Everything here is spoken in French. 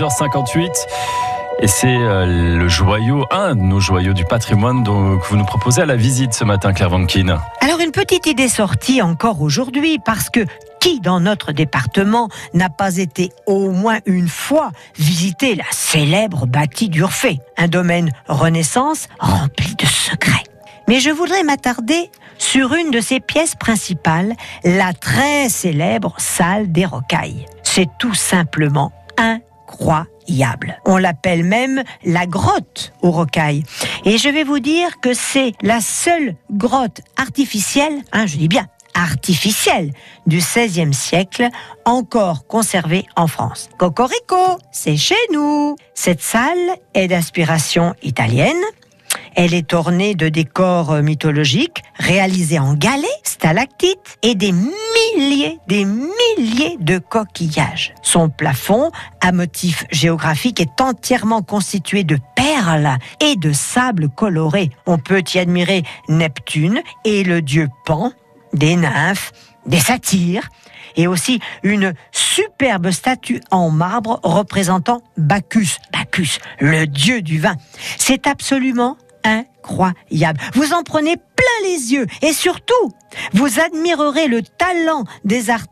6h58. Et c'est euh, le joyau, un de nos joyaux du patrimoine que vous nous proposez à la visite ce matin, Claire Vankin. Alors une petite idée sortie encore aujourd'hui parce que qui dans notre département n'a pas été au moins une fois visiter la célèbre bâtie d'Urfé, un domaine renaissance rempli de secrets. Mais je voudrais m'attarder sur une de ses pièces principales, la très célèbre salle des rocailles. C'est tout simplement On l'appelle même la grotte aux rocailles. Et je vais vous dire que c'est la seule grotte artificielle, hein, je dis bien artificielle, du XVIe siècle, encore conservée en France. Cocorico, c'est chez nous. Cette salle est d'inspiration italienne. Elle est ornée de décors mythologiques réalisés en galets, stalactites et des milliers, des milliers de coquillages. Son plafond, à motif géographique, est entièrement constitué de perles et de sable coloré. On peut y admirer Neptune et le dieu Pan, des nymphes, des satyres et aussi une superbe statue en marbre représentant Bacchus, Bacchus, le dieu du vin. C'est absolument incroyable. Vous en prenez les yeux. Et surtout, vous admirerez le talent des artistes